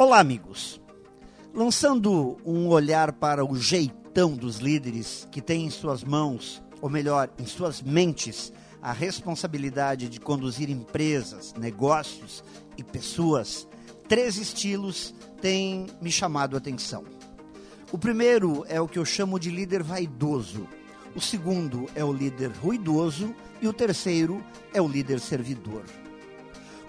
Olá, amigos. Lançando um olhar para o jeitão dos líderes que têm em suas mãos, ou melhor, em suas mentes, a responsabilidade de conduzir empresas, negócios e pessoas, três estilos têm me chamado a atenção. O primeiro é o que eu chamo de líder vaidoso. O segundo é o líder ruidoso e o terceiro é o líder servidor.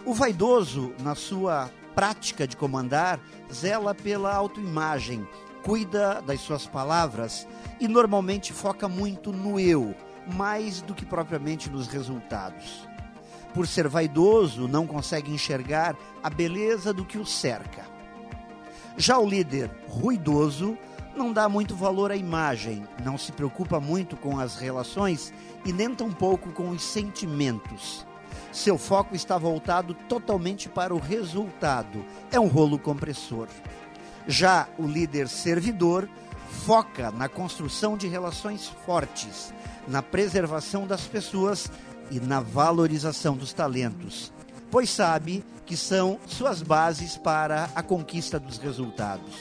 O vaidoso, na sua prática de comandar, zela pela autoimagem, cuida das suas palavras e normalmente foca muito no eu, mais do que propriamente nos resultados. Por ser vaidoso, não consegue enxergar a beleza do que o cerca. Já o líder ruidoso não dá muito valor à imagem, não se preocupa muito com as relações e nem tampouco com os sentimentos. Seu foco está voltado totalmente para o resultado. É um rolo compressor. Já o líder servidor foca na construção de relações fortes, na preservação das pessoas e na valorização dos talentos, pois sabe que são suas bases para a conquista dos resultados.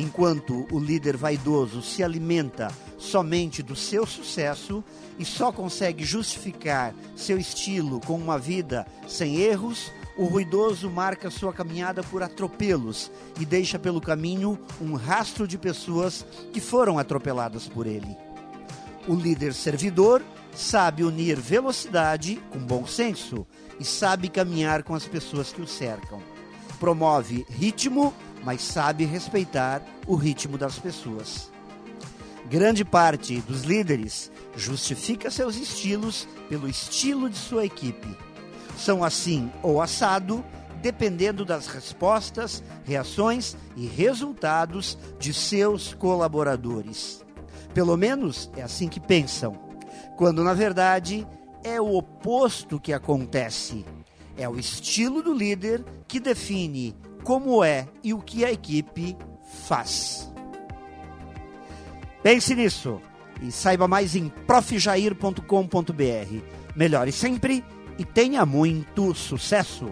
Enquanto o líder vaidoso se alimenta somente do seu sucesso e só consegue justificar seu estilo com uma vida sem erros, o ruidoso marca sua caminhada por atropelos e deixa pelo caminho um rastro de pessoas que foram atropeladas por ele. O líder servidor sabe unir velocidade com bom senso e sabe caminhar com as pessoas que o cercam. Promove ritmo mas sabe respeitar o ritmo das pessoas. Grande parte dos líderes justifica seus estilos pelo estilo de sua equipe. São assim ou assado, dependendo das respostas, reações e resultados de seus colaboradores. Pelo menos é assim que pensam, quando na verdade é o oposto que acontece. É o estilo do líder que define como é e o que a equipe faz. Pense nisso e saiba mais em profjair.com.br. Melhore sempre e tenha muito sucesso!